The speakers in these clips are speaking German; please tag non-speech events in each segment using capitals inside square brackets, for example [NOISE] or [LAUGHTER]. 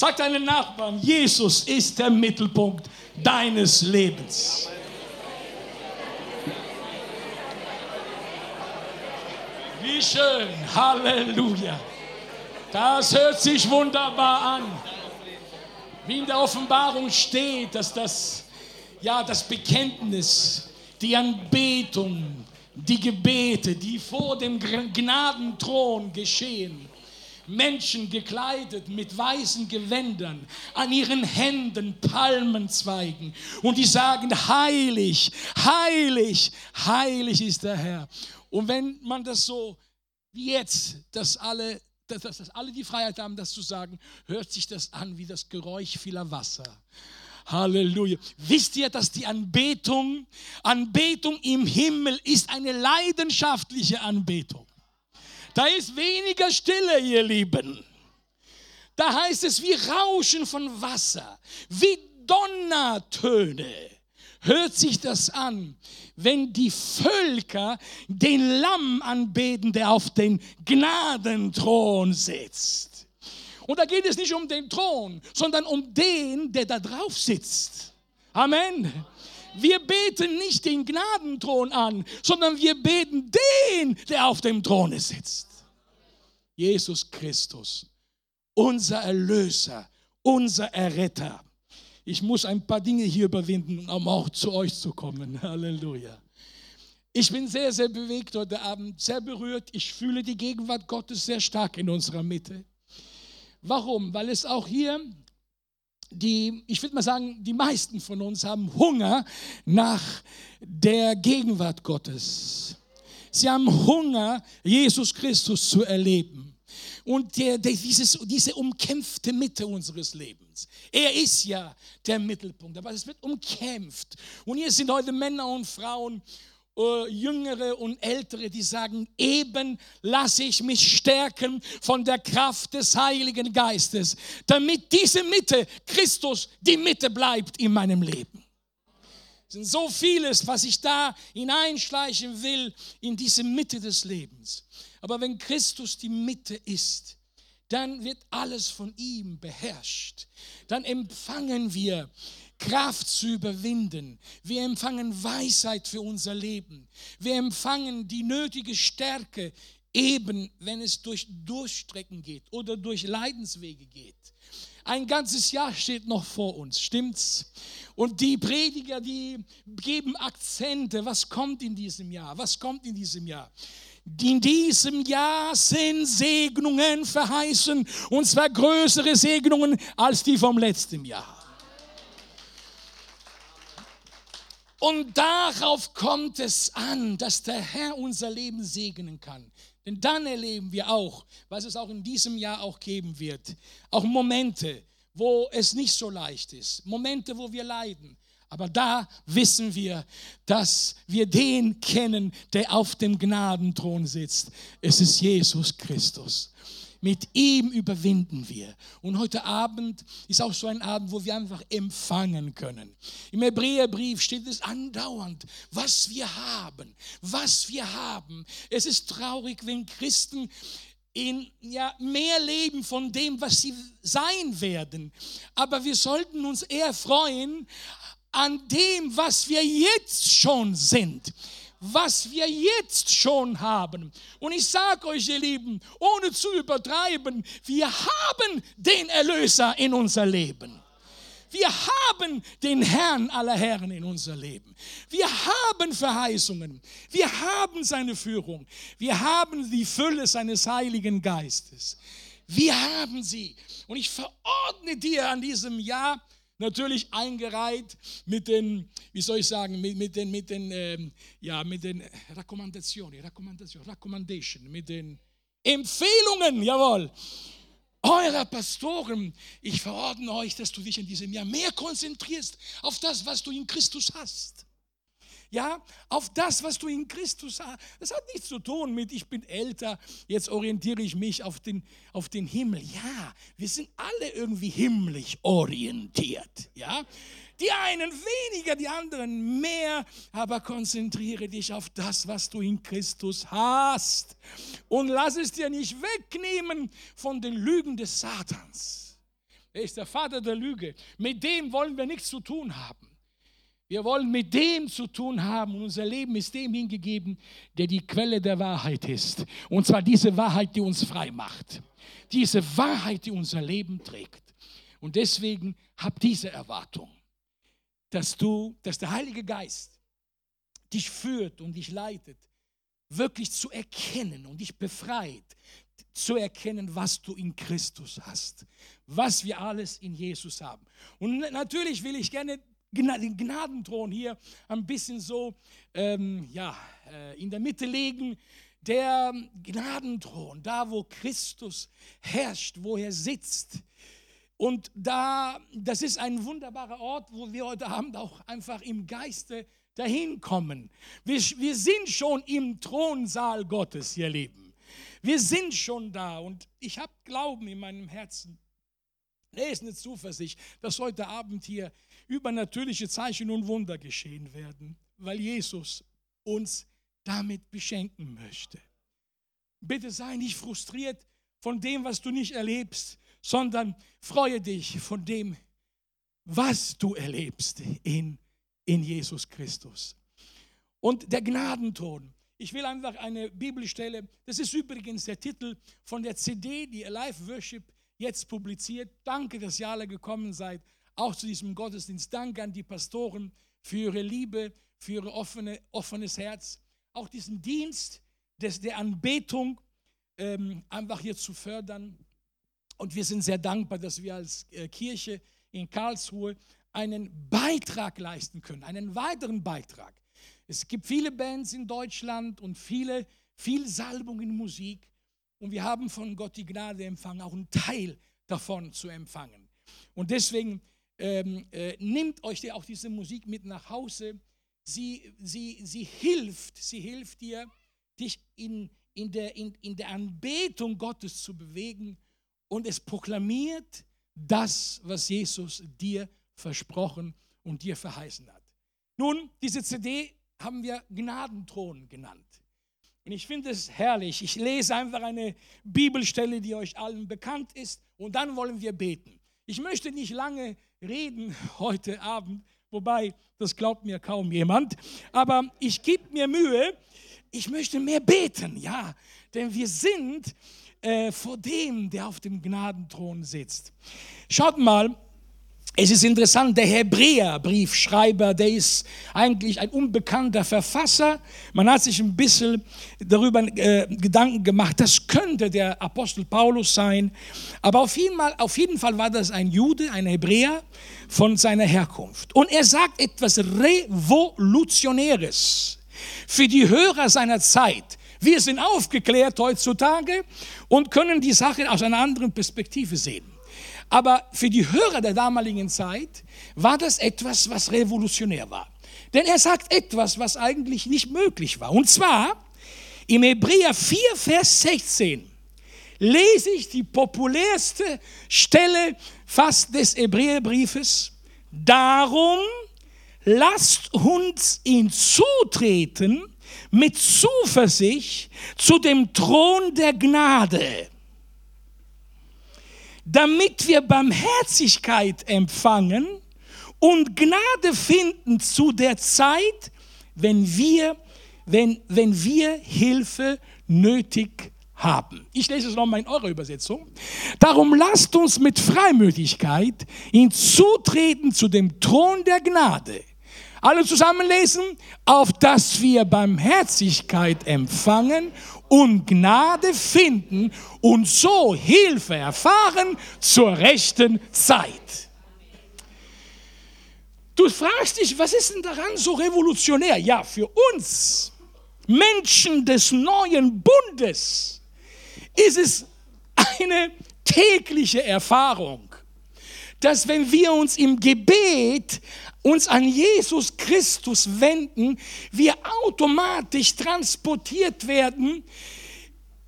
Sag deinen Nachbarn, Jesus ist der Mittelpunkt deines Lebens. Wie schön, Halleluja. Das hört sich wunderbar an. Wie in der Offenbarung steht, dass das, ja, das Bekenntnis, die Anbetung, die Gebete, die vor dem Gnadenthron geschehen, Menschen gekleidet mit weißen Gewändern, an ihren Händen Palmenzweigen und die sagen, heilig, heilig, heilig ist der Herr. Und wenn man das so wie jetzt, dass alle, dass, dass alle die Freiheit haben, das zu sagen, hört sich das an wie das Geräusch vieler Wasser. Halleluja. Wisst ihr, dass die Anbetung, Anbetung im Himmel ist eine leidenschaftliche Anbetung. Da ist weniger Stille, ihr Lieben. Da heißt es wie Rauschen von Wasser, wie Donnertöne. Hört sich das an, wenn die Völker den Lamm anbeten, der auf den Gnadenthron sitzt. Und da geht es nicht um den Thron, sondern um den, der da drauf sitzt. Amen. Wir beten nicht den Gnadenthron an, sondern wir beten den, der auf dem Throne sitzt. Jesus Christus, unser Erlöser, unser Erretter. Ich muss ein paar Dinge hier überwinden, um auch zu euch zu kommen. [LAUGHS] Halleluja. Ich bin sehr, sehr bewegt heute Abend, sehr berührt. Ich fühle die Gegenwart Gottes sehr stark in unserer Mitte. Warum? Weil es auch hier die, ich würde mal sagen, die meisten von uns haben Hunger nach der Gegenwart Gottes. Sie haben Hunger, Jesus Christus zu erleben. Und der, der, dieses, diese umkämpfte Mitte unseres Lebens. Er ist ja der Mittelpunkt, aber es wird umkämpft. Und hier sind heute Männer und Frauen, äh, Jüngere und Ältere, die sagen, eben lasse ich mich stärken von der Kraft des Heiligen Geistes, damit diese Mitte, Christus, die Mitte bleibt in meinem Leben. Es sind so vieles, was ich da hineinschleichen will in diese Mitte des Lebens. Aber wenn Christus die Mitte ist, dann wird alles von ihm beherrscht. Dann empfangen wir Kraft zu überwinden. Wir empfangen Weisheit für unser Leben. Wir empfangen die nötige Stärke, eben wenn es durch Durchstrecken geht oder durch Leidenswege geht. Ein ganzes Jahr steht noch vor uns, stimmt's? Und die Prediger, die geben Akzente. Was kommt in diesem Jahr? Was kommt in diesem Jahr? In diesem Jahr sind Segnungen verheißen, und zwar größere Segnungen als die vom letzten Jahr. Und darauf kommt es an, dass der Herr unser Leben segnen kann. Denn dann erleben wir auch, was es auch in diesem Jahr auch geben wird, auch Momente, wo es nicht so leicht ist, Momente, wo wir leiden. Aber da wissen wir, dass wir den kennen, der auf dem Gnadenthron sitzt. Es ist Jesus Christus. Mit ihm überwinden wir. Und heute Abend ist auch so ein Abend, wo wir einfach empfangen können. Im Hebräerbrief steht es andauernd, was wir haben, was wir haben. Es ist traurig, wenn Christen in ja, mehr leben von dem, was sie sein werden. Aber wir sollten uns eher freuen an dem, was wir jetzt schon sind was wir jetzt schon haben. Und ich sage euch, ihr Lieben, ohne zu übertreiben, wir haben den Erlöser in unser Leben. Wir haben den Herrn aller Herren in unser Leben. Wir haben Verheißungen. Wir haben seine Führung. Wir haben die Fülle seines Heiligen Geistes. Wir haben sie. Und ich verordne dir an diesem Jahr, natürlich eingereiht mit den, wie soll ich sagen, mit, mit den, mit den, ähm, ja, mit den Rekommendationen, Rekommendation, Recommendation, mit den Empfehlungen, jawohl, eurer Pastoren. Ich verordne euch, dass du dich in diesem Jahr mehr konzentrierst auf das, was du in Christus hast ja, auf das, was du in Christus hast. Das hat nichts zu tun mit, ich bin älter, jetzt orientiere ich mich auf den, auf den Himmel. Ja, wir sind alle irgendwie himmlisch orientiert, ja. Die einen weniger, die anderen mehr, aber konzentriere dich auf das, was du in Christus hast. Und lass es dir nicht wegnehmen von den Lügen des Satans. Er ist der Vater der Lüge. Mit dem wollen wir nichts zu tun haben. Wir wollen mit dem zu tun haben und unser Leben ist dem hingegeben, der die Quelle der Wahrheit ist. Und zwar diese Wahrheit, die uns frei macht. Diese Wahrheit, die unser Leben trägt. Und deswegen hab diese Erwartung, dass du, dass der Heilige Geist dich führt und dich leitet, wirklich zu erkennen und dich befreit, zu erkennen, was du in Christus hast, was wir alles in Jesus haben. Und natürlich will ich gerne den Gnadenthron hier ein bisschen so ähm, ja, äh, in der Mitte legen. Der Gnadenthron, da wo Christus herrscht, wo er sitzt. Und da, das ist ein wunderbarer Ort, wo wir heute Abend auch einfach im Geiste dahin kommen. Wir, wir sind schon im Thronsaal Gottes, ihr Lieben. Wir sind schon da und ich habe Glauben in meinem Herzen. Er ist eine Zuversicht, dass heute Abend hier übernatürliche Zeichen und Wunder geschehen werden, weil Jesus uns damit beschenken möchte. Bitte sei nicht frustriert von dem, was du nicht erlebst, sondern freue dich von dem, was du erlebst in, in Jesus Christus. Und der Gnadenton. Ich will einfach eine Bibelstelle, das ist übrigens der Titel von der CD, die Alive Worship jetzt publiziert. Danke, dass ihr alle gekommen seid auch zu diesem Gottesdienst. Danke an die Pastoren für ihre Liebe, für ihr offene, offenes Herz. Auch diesen Dienst des, der Anbetung ähm, einfach hier zu fördern. Und wir sind sehr dankbar, dass wir als äh, Kirche in Karlsruhe einen Beitrag leisten können, einen weiteren Beitrag. Es gibt viele Bands in Deutschland und viele, viel Salbung in Musik. Und wir haben von Gott die Gnade empfangen, auch einen Teil davon zu empfangen. Und deswegen ähm, äh, nehmt euch auch diese Musik mit nach Hause. Sie, sie, sie hilft, sie hilft dir, dich in, in, der, in, in der Anbetung Gottes zu bewegen und es proklamiert das, was Jesus dir versprochen und dir verheißen hat. Nun, diese CD haben wir Gnadenthron genannt. Und ich finde es herrlich. Ich lese einfach eine Bibelstelle, die euch allen bekannt ist, und dann wollen wir beten. Ich möchte nicht lange reden [LAUGHS] heute Abend, wobei das glaubt mir kaum jemand, aber ich gebe mir Mühe, ich möchte mehr beten, ja, denn wir sind äh, vor dem, der auf dem Gnadenthron sitzt. Schaut mal, es ist interessant, der Hebräerbriefschreiber, der ist eigentlich ein unbekannter Verfasser. Man hat sich ein bisschen darüber äh, Gedanken gemacht, das könnte der Apostel Paulus sein. Aber auf jeden, Fall, auf jeden Fall war das ein Jude, ein Hebräer von seiner Herkunft. Und er sagt etwas Revolutionäres für die Hörer seiner Zeit. Wir sind aufgeklärt heutzutage und können die Sache aus einer anderen Perspektive sehen. Aber für die Hörer der damaligen Zeit war das etwas, was revolutionär war. Denn er sagt etwas, was eigentlich nicht möglich war. Und zwar im Hebräer 4, Vers 16 lese ich die populärste Stelle fast des Hebräerbriefes. Darum lasst uns ihn zutreten mit Zuversicht zu dem Thron der Gnade damit wir Barmherzigkeit empfangen und Gnade finden zu der Zeit, wenn wir, wenn, wenn wir Hilfe nötig haben. Ich lese es nochmal in eurer Übersetzung. Darum lasst uns mit Freimütigkeit hinzutreten zu dem Thron der Gnade. Alle zusammen lesen, auf dass wir Barmherzigkeit empfangen und Gnade finden und so Hilfe erfahren zur rechten Zeit. Du fragst dich, was ist denn daran so revolutionär? Ja, für uns Menschen des neuen Bundes ist es eine tägliche Erfahrung, dass wenn wir uns im Gebet uns an Jesus Christus wenden, wir automatisch transportiert werden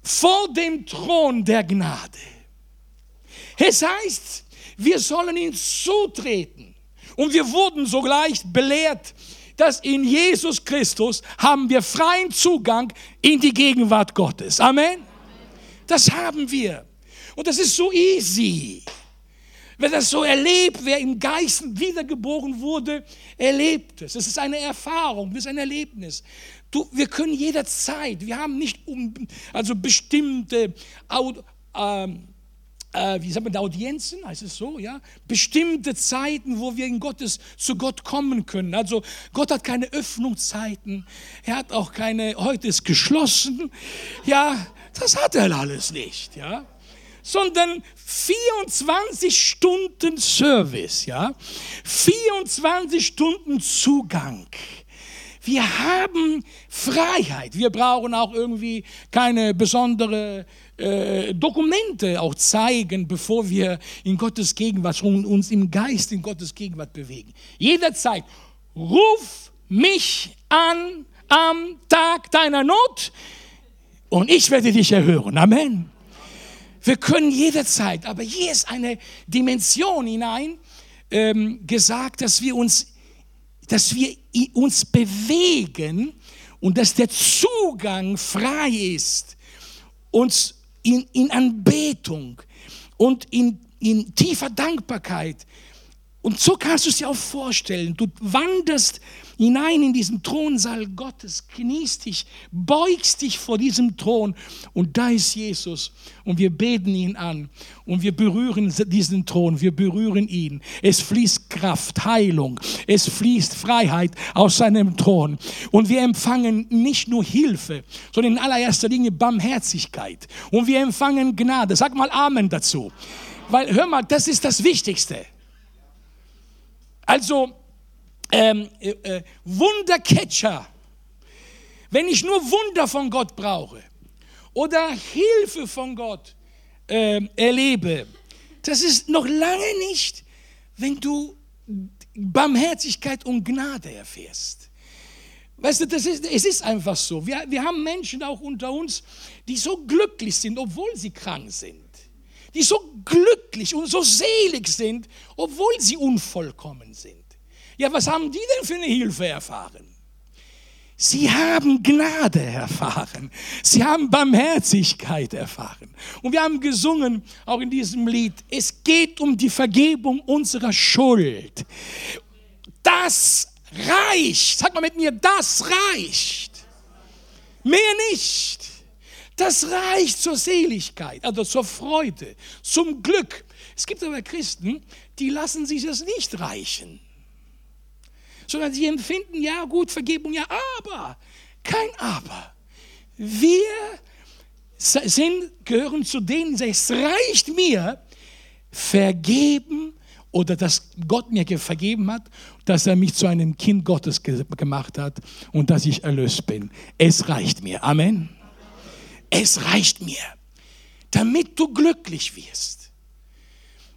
vor dem Thron der Gnade. Es heißt, wir sollen ihn zutreten. Und wir wurden sogleich belehrt, dass in Jesus Christus haben wir freien Zugang in die Gegenwart Gottes. Amen. Das haben wir. Und das ist so easy. Wer das so erlebt, wer im Geist wiedergeboren wurde, erlebt es. Es ist eine Erfahrung, es ist ein Erlebnis. Du, wir können jederzeit, wir haben nicht um, also bestimmte ähm, äh, wie sagt man, Audienzen, heißt es so, ja, bestimmte Zeiten, wo wir in Gottes, zu Gott kommen können. Also Gott hat keine Öffnungszeiten, er hat auch keine, heute ist geschlossen, ja, das hat er alles nicht, ja sondern 24 Stunden Service, ja, 24 Stunden Zugang. Wir haben Freiheit. Wir brauchen auch irgendwie keine besondere äh, Dokumente auch zeigen, bevor wir in Gottes Gegenwart und uns im Geist in Gottes Gegenwart bewegen. Jederzeit ruf mich an am Tag deiner Not und ich werde dich erhören. Amen. Wir können jederzeit, aber hier ist eine Dimension hinein ähm, gesagt, dass wir uns, dass wir uns bewegen und dass der Zugang frei ist, uns in, in Anbetung und in, in tiefer Dankbarkeit. Und so kannst du es dir auch vorstellen. Du wanderst hinein in diesen Thronsaal Gottes, kniest dich, beugst dich vor diesem Thron und da ist Jesus und wir beten ihn an und wir berühren diesen Thron, wir berühren ihn. Es fließt Kraft, Heilung, es fließt Freiheit aus seinem Thron und wir empfangen nicht nur Hilfe, sondern in allererster Linie Barmherzigkeit und wir empfangen Gnade. Sag mal Amen dazu. Weil, hör mal, das ist das Wichtigste. Also, ähm, äh, äh, Wundercatcher, wenn ich nur Wunder von Gott brauche oder Hilfe von Gott äh, erlebe, das ist noch lange nicht, wenn du Barmherzigkeit und Gnade erfährst. Weißt du, das ist, es ist einfach so. Wir, wir haben Menschen auch unter uns, die so glücklich sind, obwohl sie krank sind. Die so glücklich und so selig sind, obwohl sie unvollkommen sind. Ja, was haben die denn für eine Hilfe erfahren? Sie haben Gnade erfahren. Sie haben Barmherzigkeit erfahren. Und wir haben gesungen, auch in diesem Lied, es geht um die Vergebung unserer Schuld. Das reicht. Sag mal mit mir, das reicht. Mehr nicht. Das reicht zur Seligkeit, also zur Freude, zum Glück. Es gibt aber Christen, die lassen sich das nicht reichen sondern sie empfinden, ja gut, Vergebung, ja, aber, kein Aber. Wir sind, gehören zu denen, es reicht mir, vergeben oder dass Gott mir vergeben hat, dass er mich zu einem Kind Gottes gemacht hat und dass ich erlöst bin. Es reicht mir. Amen. Es reicht mir, damit du glücklich wirst.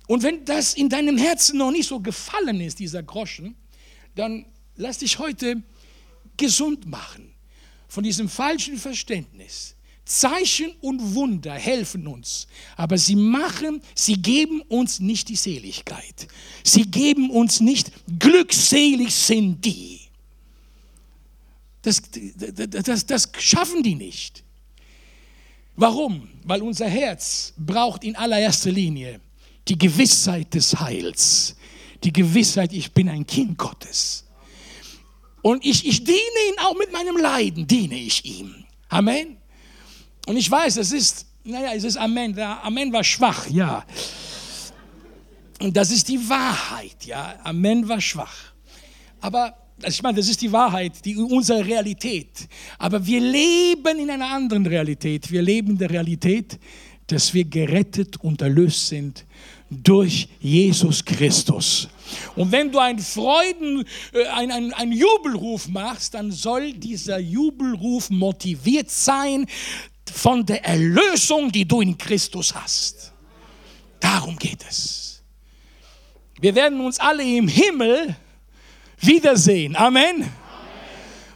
Und wenn das in deinem Herzen noch nicht so gefallen ist, dieser Groschen, dann lass dich heute gesund machen von diesem falschen Verständnis. Zeichen und Wunder helfen uns, aber sie machen, sie geben uns nicht die Seligkeit. Sie geben uns nicht, glückselig sind die. Das, das, das, das schaffen die nicht. Warum? Weil unser Herz braucht in allererster Linie die Gewissheit des Heils, die Gewissheit, ich bin ein Kind Gottes. Und ich, ich diene ihm auch mit meinem Leiden, diene ich ihm. Amen. Und ich weiß, es ist, naja, es ist Amen. Amen war schwach, ja. Und das ist die Wahrheit, ja. Amen war schwach. Aber ich meine, das ist die Wahrheit, die unsere Realität. Aber wir leben in einer anderen Realität. Wir leben in der Realität, dass wir gerettet und erlöst sind durch Jesus Christus. Und wenn du einen Freuden, äh, einen, einen Jubelruf machst, dann soll dieser Jubelruf motiviert sein von der Erlösung, die du in Christus hast. Darum geht es. Wir werden uns alle im Himmel wiedersehen. Amen.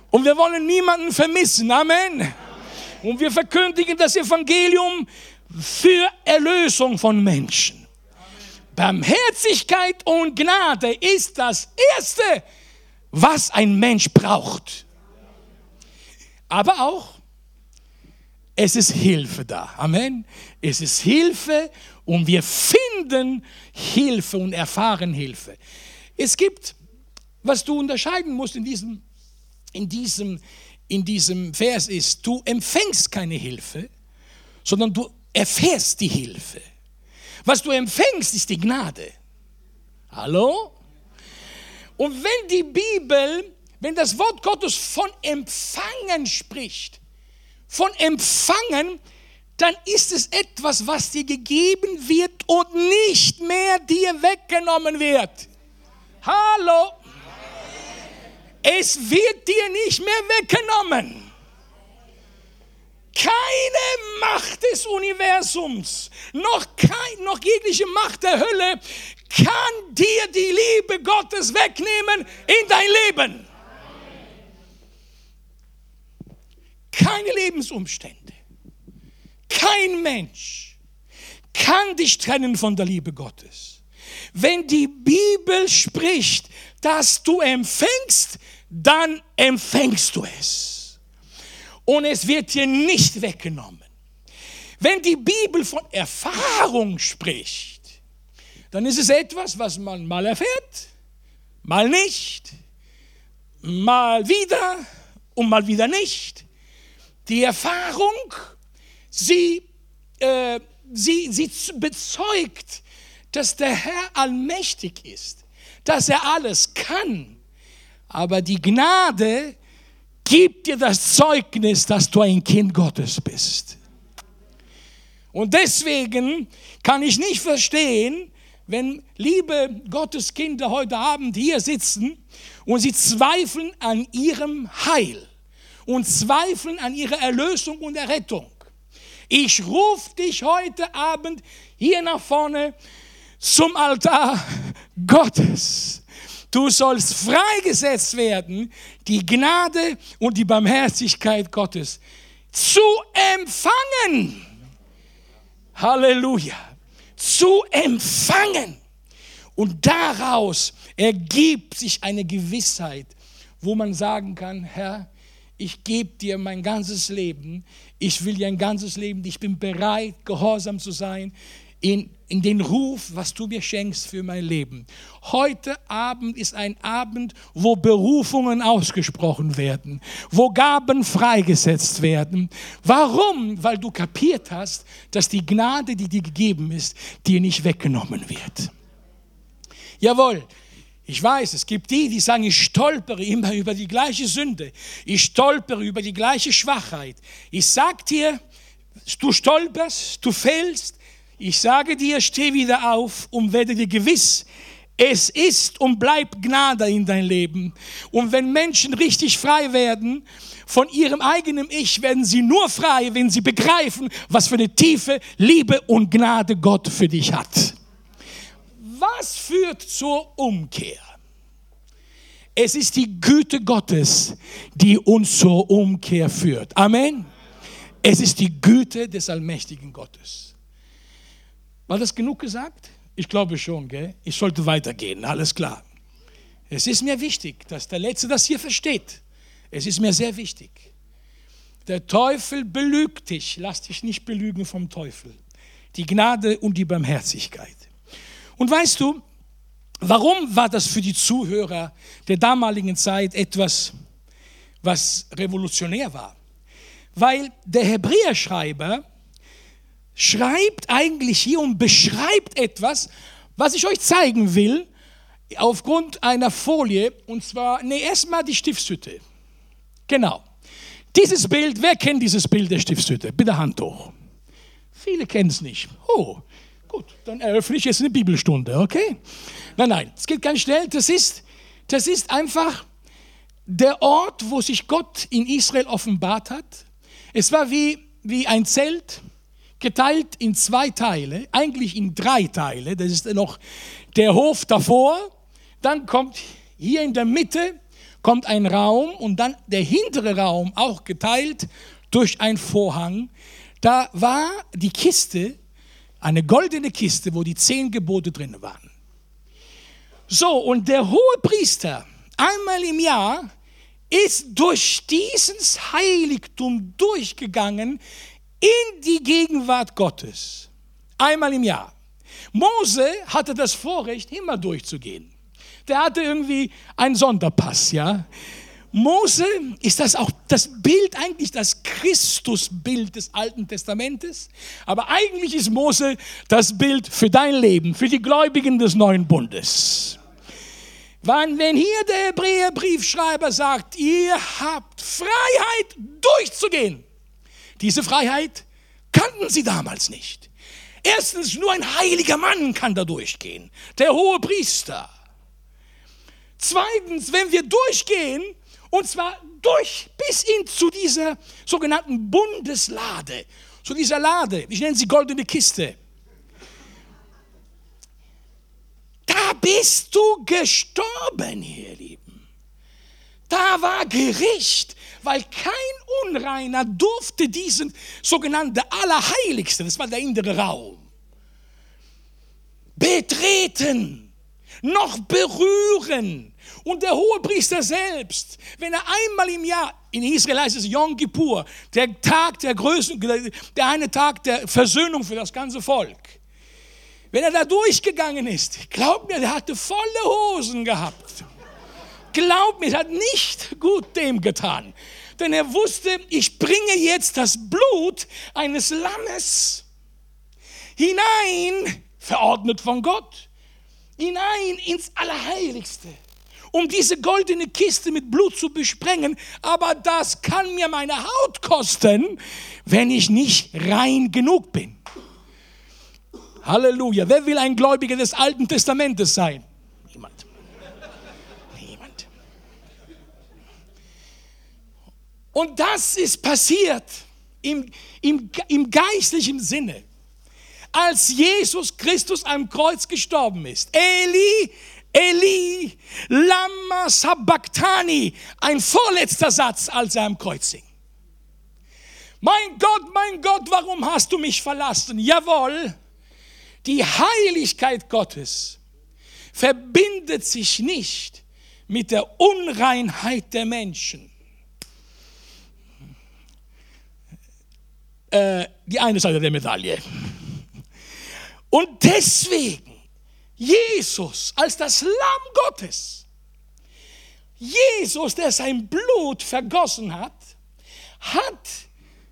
Und wir wollen niemanden vermissen. Amen. Und wir verkündigen das Evangelium für Erlösung von Menschen. Barmherzigkeit und Gnade ist das Erste, was ein Mensch braucht. Aber auch es ist Hilfe da. Amen. Es ist Hilfe und wir finden Hilfe und erfahren Hilfe. Es gibt, was du unterscheiden musst in diesem, in diesem, in diesem Vers ist, du empfängst keine Hilfe, sondern du erfährst die Hilfe. Was du empfängst, ist die Gnade. Hallo? Und wenn die Bibel, wenn das Wort Gottes von Empfangen spricht, von Empfangen, dann ist es etwas, was dir gegeben wird und nicht mehr dir weggenommen wird. Hallo? Es wird dir nicht mehr weggenommen. Keine Macht des Universums, noch, kein, noch jegliche Macht der Hölle kann dir die Liebe Gottes wegnehmen in dein Leben. Keine Lebensumstände, kein Mensch kann dich trennen von der Liebe Gottes. Wenn die Bibel spricht, dass du empfängst, dann empfängst du es. Und es wird dir nicht weggenommen. Wenn die Bibel von Erfahrung spricht, dann ist es etwas, was man mal erfährt, mal nicht, mal wieder und mal wieder nicht. Die Erfahrung, sie, äh, sie, sie bezeugt, dass der Herr allmächtig ist, dass er alles kann. Aber die Gnade gibt dir das Zeugnis, dass du ein Kind Gottes bist. Und deswegen kann ich nicht verstehen, wenn liebe Gottes Kinder heute Abend hier sitzen und sie zweifeln an ihrem Heil und zweifeln an ihrer Erlösung und Errettung. Ich rufe dich heute Abend hier nach vorne zum Altar Gottes. Du sollst freigesetzt werden, die Gnade und die Barmherzigkeit Gottes zu empfangen. Halleluja. Zu empfangen. Und daraus ergibt sich eine Gewissheit, wo man sagen kann, Herr, ich gebe dir mein ganzes Leben, ich will dir ein ganzes Leben, ich bin bereit, gehorsam zu sein in, in den Ruf, was du mir schenkst für mein Leben. Heute Abend ist ein Abend, wo Berufungen ausgesprochen werden, wo Gaben freigesetzt werden. Warum? Weil du kapiert hast, dass die Gnade, die dir gegeben ist, dir nicht weggenommen wird. Jawohl, ich weiß, es gibt die, die sagen, ich stolpere immer über die gleiche Sünde. Ich stolpere über die gleiche Schwachheit. Ich sag dir, du stolperst, du fällst. Ich sage dir, steh wieder auf und werde dir gewiss, es ist und bleibt Gnade in dein Leben. Und wenn Menschen richtig frei werden von ihrem eigenen Ich, werden sie nur frei, wenn sie begreifen, was für eine tiefe Liebe und Gnade Gott für dich hat was führt zur Umkehr? Es ist die Güte Gottes, die uns zur Umkehr führt. Amen. Es ist die Güte des allmächtigen Gottes. War das genug gesagt? Ich glaube schon, gell? Ich sollte weitergehen, alles klar. Es ist mir wichtig, dass der Letzte das hier versteht. Es ist mir sehr wichtig. Der Teufel belügt dich. Lass dich nicht belügen vom Teufel. Die Gnade und die Barmherzigkeit. Und weißt du, warum war das für die Zuhörer der damaligen Zeit etwas, was revolutionär war? Weil der Hebräerschreiber schreibt eigentlich hier und beschreibt etwas, was ich euch zeigen will, aufgrund einer Folie, und zwar, nee, erstmal die Stiftshütte. Genau. Dieses Bild, wer kennt dieses Bild der Stiftshütte? Bitte Hand hoch. Viele kennen es nicht. Oh, Gut, dann eröffne ich jetzt eine Bibelstunde, okay? Nein, nein, es geht ganz schnell. Das ist, das ist einfach der Ort, wo sich Gott in Israel offenbart hat. Es war wie, wie ein Zelt, geteilt in zwei Teile, eigentlich in drei Teile. Das ist noch der Hof davor. Dann kommt hier in der Mitte kommt ein Raum und dann der hintere Raum auch geteilt durch einen Vorhang. Da war die Kiste eine goldene Kiste, wo die zehn Gebote drin waren. So, und der hohe Priester, einmal im Jahr, ist durch dieses Heiligtum durchgegangen in die Gegenwart Gottes. Einmal im Jahr. Mose hatte das Vorrecht, immer durchzugehen. Der hatte irgendwie einen Sonderpass, ja. Mose ist das auch das Bild, eigentlich das Christusbild des Alten Testamentes. Aber eigentlich ist Mose das Bild für dein Leben, für die Gläubigen des neuen Bundes. Wenn hier der Hebräerbriefschreiber sagt, ihr habt Freiheit durchzugehen, diese Freiheit kannten sie damals nicht. Erstens, nur ein heiliger Mann kann da durchgehen, der hohe Priester. Zweitens, wenn wir durchgehen, und zwar durch bis hin zu dieser sogenannten Bundeslade, zu dieser Lade, ich nenne sie goldene Kiste. Da bist du gestorben, ihr Lieben. Da war Gericht, weil kein Unreiner durfte diesen sogenannten Allerheiligsten, das war der innere Raum, betreten, noch berühren. Und der Hohepriester selbst, wenn er einmal im Jahr, in Israel heißt es Yom Kippur, der Tag der Größen, der eine Tag der Versöhnung für das ganze Volk, wenn er da durchgegangen ist, glaubt mir, der hatte volle Hosen gehabt. Glaubt mir, es hat nicht gut dem getan. Denn er wusste, ich bringe jetzt das Blut eines Lammes hinein, verordnet von Gott, hinein ins Allerheiligste um diese goldene Kiste mit Blut zu besprengen, aber das kann mir meine Haut kosten, wenn ich nicht rein genug bin. Halleluja. Wer will ein Gläubiger des Alten Testamentes sein? Und das ist passiert im, im, im geistlichen Sinne, als Jesus Christus am Kreuz gestorben ist. Eli, Eli, Lama Sabachthani, ein vorletzter Satz, als er am Kreuz hing. Mein Gott, mein Gott, warum hast du mich verlassen? Jawohl, die Heiligkeit Gottes verbindet sich nicht mit der Unreinheit der Menschen. Äh, die eine Seite der Medaille. Und deswegen Jesus als das Lamm Gottes, Jesus, der sein Blut vergossen hat, hat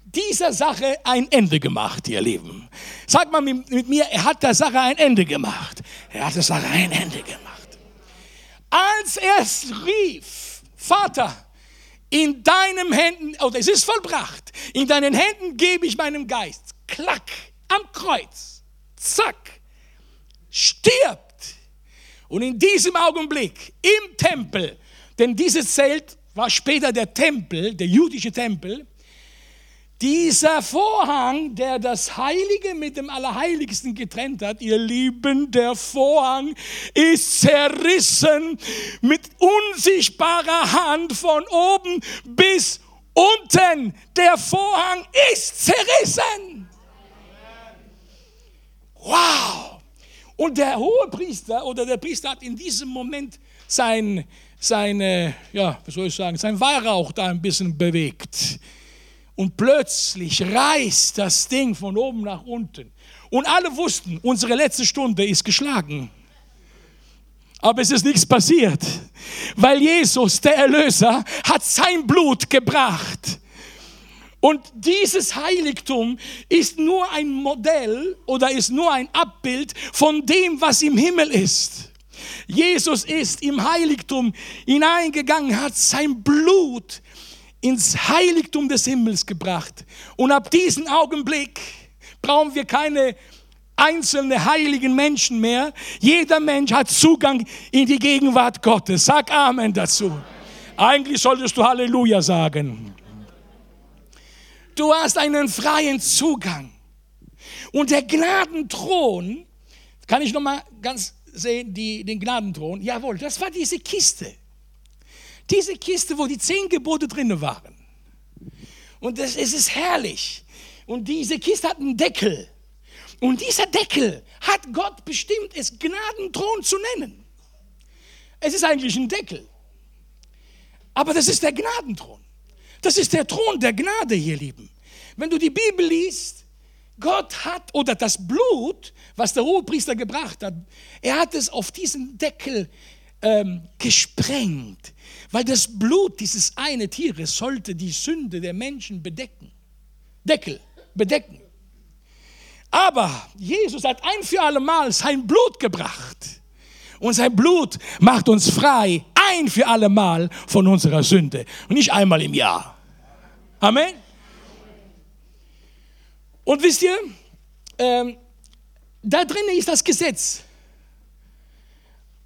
dieser Sache ein Ende gemacht, ihr Lieben. Sagt mal mit, mir, er hat der Sache ein Ende gemacht. Er hat der Sache ein Ende gemacht. Als er rief, Vater, in deinen Händen, oder es ist vollbracht, in deinen Händen gebe ich meinen Geist. Klack, am Kreuz. Zack stirbt. Und in diesem Augenblick im Tempel, denn dieses Zelt war später der Tempel, der jüdische Tempel, dieser Vorhang, der das Heilige mit dem Allerheiligsten getrennt hat, ihr Lieben, der Vorhang ist zerrissen mit unsichtbarer Hand von oben bis unten. Der Vorhang ist zerrissen. Wow! Und der hohe Priester oder der Priester hat in diesem Moment sein, seine, ja, was soll ich sagen, sein Weihrauch da ein bisschen bewegt. Und plötzlich reißt das Ding von oben nach unten. Und alle wussten, unsere letzte Stunde ist geschlagen. Aber es ist nichts passiert, weil Jesus, der Erlöser, hat sein Blut gebracht und dieses Heiligtum ist nur ein Modell oder ist nur ein Abbild von dem, was im Himmel ist. Jesus ist im Heiligtum hineingegangen, hat sein Blut ins Heiligtum des Himmels gebracht. Und ab diesem Augenblick brauchen wir keine einzelne heiligen Menschen mehr. Jeder Mensch hat Zugang in die Gegenwart Gottes. Sag Amen dazu. Eigentlich solltest du Halleluja sagen. Du hast einen freien Zugang. Und der Gnadenthron, kann ich noch mal ganz sehen, die, den Gnadenthron? Jawohl, das war diese Kiste. Diese Kiste, wo die zehn Gebote drin waren. Und das, es ist herrlich. Und diese Kiste hat einen Deckel. Und dieser Deckel hat Gott bestimmt, es Gnadenthron zu nennen. Es ist eigentlich ein Deckel. Aber das ist der Gnadenthron. Das ist der Thron der Gnade, ihr Lieben. Wenn du die Bibel liest, Gott hat, oder das Blut, was der Hohepriester gebracht hat, er hat es auf diesen Deckel ähm, gesprengt, weil das Blut dieses eine Tieres sollte die Sünde der Menschen bedecken. Deckel, bedecken. Aber Jesus hat ein für alle Mal sein Blut gebracht. Und sein Blut macht uns frei, ein für alle Mal von unserer Sünde. Und nicht einmal im Jahr. Amen. Und wisst ihr, ähm, da drinnen ist das Gesetz.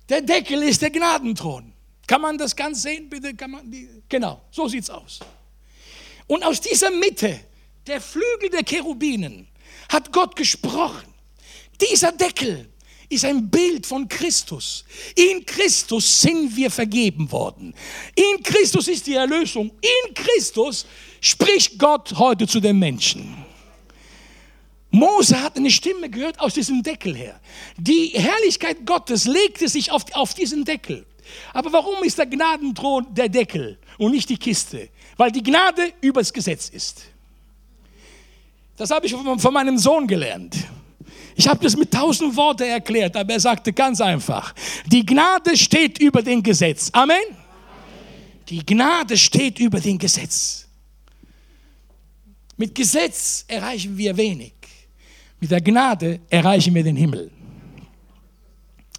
Der Deckel ist der Gnadenthron. Kann man das ganz sehen, bitte? Kann man die, genau, so sieht es aus. Und aus dieser Mitte, der Flügel der Cherubinen, hat Gott gesprochen. Dieser Deckel ist ein Bild von Christus. In Christus sind wir vergeben worden. In Christus ist die Erlösung. In Christus spricht Gott heute zu den Menschen. Mose hat eine Stimme gehört aus diesem Deckel her. Die Herrlichkeit Gottes legte sich auf, auf diesen Deckel. Aber warum ist der Gnadenthron der Deckel und nicht die Kiste? Weil die Gnade übers Gesetz ist. Das habe ich von meinem Sohn gelernt. Ich habe das mit tausend Worten erklärt, aber er sagte ganz einfach, die Gnade steht über dem Gesetz. Amen? Amen. Die Gnade steht über dem Gesetz. Mit Gesetz erreichen wir wenig. Mit der Gnade erreichen wir den Himmel.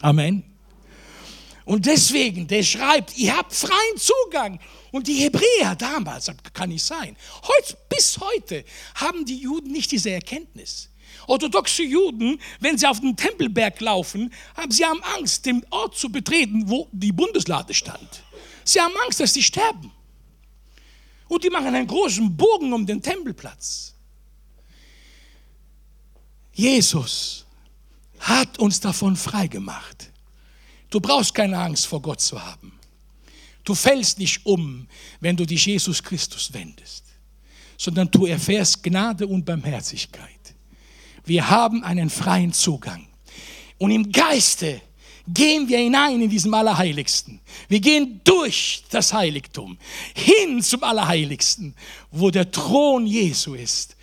Amen. Und deswegen, der schreibt, ihr habt freien Zugang. Und die Hebräer damals, kann nicht sein, heute, bis heute haben die Juden nicht diese Erkenntnis. Orthodoxe Juden, wenn sie auf den Tempelberg laufen, haben sie haben Angst, den Ort zu betreten, wo die Bundeslade stand. Sie haben Angst, dass sie sterben. Und die machen einen großen Bogen um den Tempelplatz. Jesus hat uns davon freigemacht. Du brauchst keine Angst vor Gott zu haben. Du fällst nicht um, wenn du dich Jesus Christus wendest, sondern du erfährst Gnade und Barmherzigkeit. Wir haben einen freien Zugang. Und im Geiste gehen wir hinein in diesem Allerheiligsten. Wir gehen durch das Heiligtum hin zum Allerheiligsten, wo der Thron Jesu ist.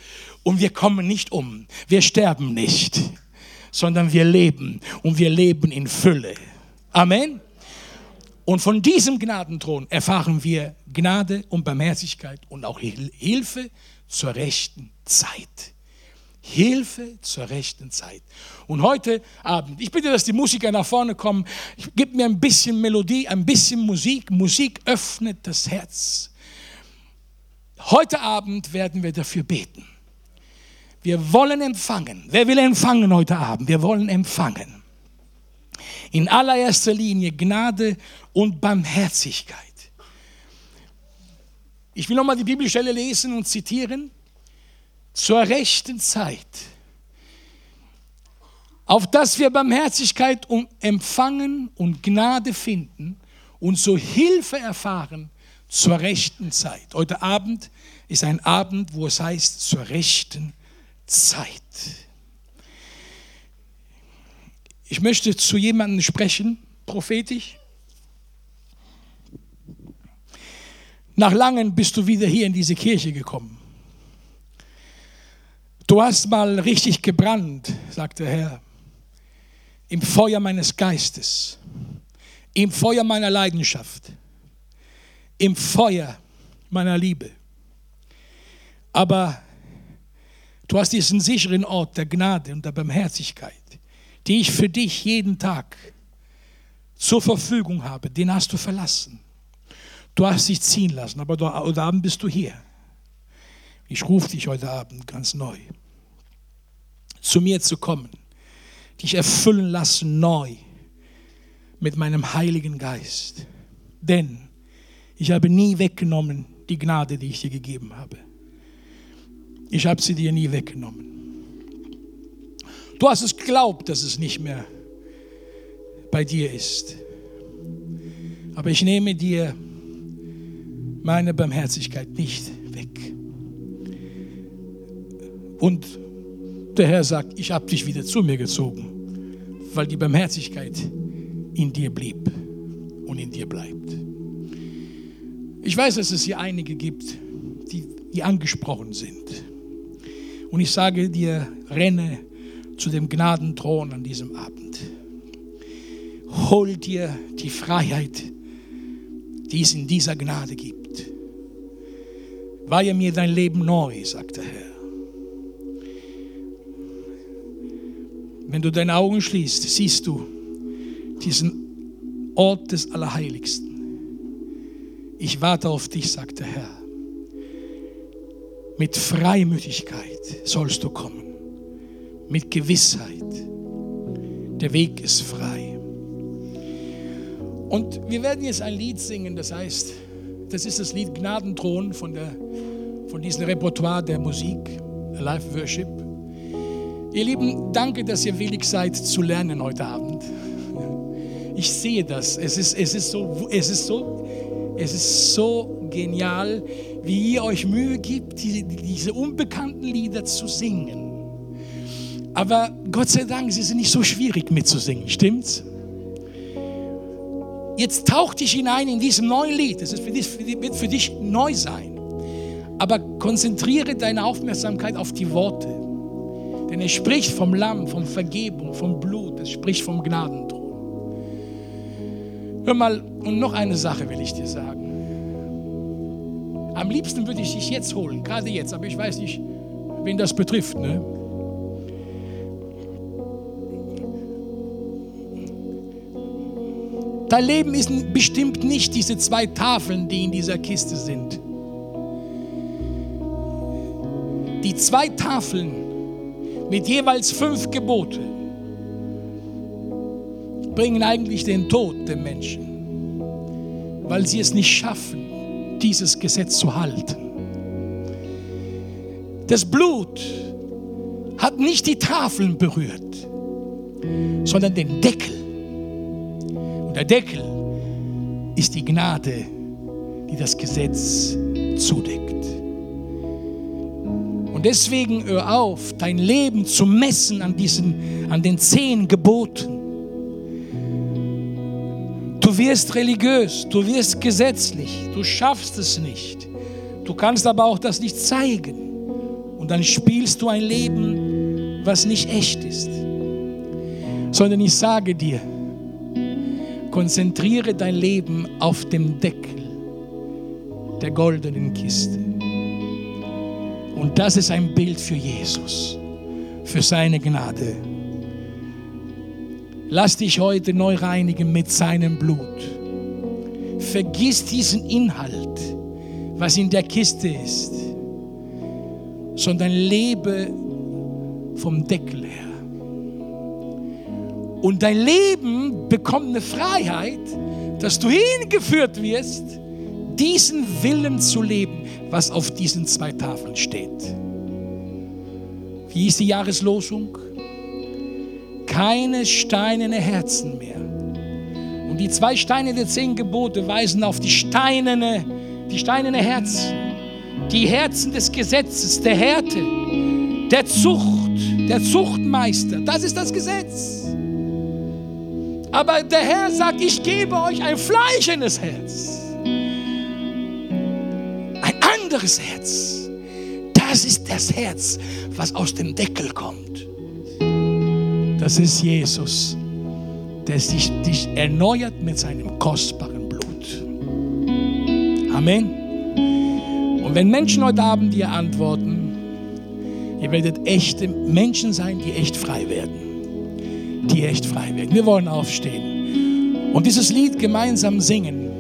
Und wir kommen nicht um. Wir sterben nicht, sondern wir leben. Und wir leben in Fülle. Amen. Und von diesem Gnadenthron erfahren wir Gnade und Barmherzigkeit und auch Hilfe zur rechten Zeit. Hilfe zur rechten Zeit. Und heute Abend, ich bitte, dass die Musiker nach vorne kommen. Gebe mir ein bisschen Melodie, ein bisschen Musik. Musik öffnet das Herz. Heute Abend werden wir dafür beten. Wir wollen empfangen. Wer will empfangen heute Abend? Wir wollen empfangen. In allererster Linie Gnade und Barmherzigkeit. Ich will nochmal die Bibelstelle lesen und zitieren. Zur rechten Zeit, auf dass wir Barmherzigkeit empfangen und Gnade finden und so Hilfe erfahren zur rechten Zeit. Heute Abend ist ein Abend, wo es heißt, zur rechten Zeit. Ich möchte zu jemandem sprechen, prophetisch. Nach langem bist du wieder hier in diese Kirche gekommen. Du hast mal richtig gebrannt, sagt der Herr, im Feuer meines Geistes, im Feuer meiner Leidenschaft, im Feuer meiner Liebe. Aber du hast diesen sicheren Ort der Gnade und der Barmherzigkeit die ich für dich jeden Tag zur Verfügung habe, den hast du verlassen. Du hast dich ziehen lassen, aber heute Abend bist du hier. Ich rufe dich heute Abend ganz neu, zu mir zu kommen, dich erfüllen lassen neu mit meinem Heiligen Geist. Denn ich habe nie weggenommen die Gnade, die ich dir gegeben habe. Ich habe sie dir nie weggenommen. Du hast es geglaubt, dass es nicht mehr bei dir ist. Aber ich nehme dir meine Barmherzigkeit nicht weg. Und der Herr sagt, ich habe dich wieder zu mir gezogen, weil die Barmherzigkeit in dir blieb und in dir bleibt. Ich weiß, dass es hier einige gibt, die, die angesprochen sind. Und ich sage dir, renne zu dem Gnadenthron an diesem Abend. Hol dir die Freiheit, die es in dieser Gnade gibt. Weihe mir dein Leben neu, sagt der Herr. Wenn du deine Augen schließt, siehst du diesen Ort des Allerheiligsten. Ich warte auf dich, sagt der Herr. Mit Freimütigkeit sollst du kommen, mit Gewissheit. Der Weg ist frei. Und wir werden jetzt ein Lied singen, das heißt, das ist das Lied Gnadenthron von, der, von diesem Repertoire der Musik, Live Worship. Ihr Lieben, danke, dass ihr willig seid zu lernen heute Abend. Ich sehe das. Es ist, es ist, so, es ist, so, es ist so genial, wie ihr euch Mühe gibt, diese, diese unbekannten Lieder zu singen. Aber Gott sei Dank, sie sind nicht so schwierig mitzusingen, stimmt's? Jetzt tauch dich hinein in diesem neuen Lied. Dich, wird für dich neu sein. Aber konzentriere deine Aufmerksamkeit auf die Worte. Denn es spricht vom Lamm, von Vergebung, vom Blut, es spricht vom Gnadenthron. Hör mal, und noch eine Sache will ich dir sagen. Am liebsten würde ich dich jetzt holen, gerade jetzt, aber ich weiß nicht, wen das betrifft. Ne? Dein Leben ist bestimmt nicht diese zwei Tafeln, die in dieser Kiste sind. Die zwei Tafeln mit jeweils fünf Gebote bringen eigentlich den Tod dem Menschen, weil sie es nicht schaffen, dieses Gesetz zu halten. Das Blut hat nicht die Tafeln berührt, sondern den Deckel. Und der Deckel ist die Gnade, die das Gesetz zudeckt. Und deswegen hör auf, dein Leben zu messen an, diesen, an den zehn Geboten Du wirst religiös, du wirst gesetzlich, du schaffst es nicht. Du kannst aber auch das nicht zeigen. Und dann spielst du ein Leben, was nicht echt ist. Sondern ich sage dir, konzentriere dein Leben auf dem Deckel der goldenen Kiste. Und das ist ein Bild für Jesus, für seine Gnade. Lass dich heute neu reinigen mit seinem Blut. Vergiss diesen Inhalt, was in der Kiste ist, sondern lebe vom Deckel her. Und dein Leben bekommt eine Freiheit, dass du hingeführt wirst, diesen Willen zu leben, was auf diesen zwei Tafeln steht. Wie ist die Jahreslosung? Keine steinerne Herzen mehr. Und die zwei Steine der zehn Gebote weisen auf die steinerne, die steinerne Herzen, die Herzen des Gesetzes, der Härte, der Zucht, der Zuchtmeister. Das ist das Gesetz. Aber der Herr sagt, ich gebe euch ein fleischendes Herz. Ein anderes Herz. Das ist das Herz, was aus dem Deckel kommt. Das ist Jesus, der sich, dich erneuert mit seinem kostbaren Blut. Amen. Und wenn Menschen heute Abend dir antworten, ihr werdet echte Menschen sein, die echt frei werden. Die echt frei werden. Wir wollen aufstehen und dieses Lied gemeinsam singen.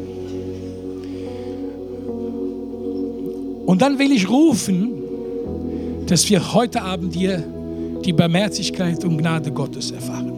Und dann will ich rufen, dass wir heute Abend hier die Barmherzigkeit und Gnade Gottes erfahren.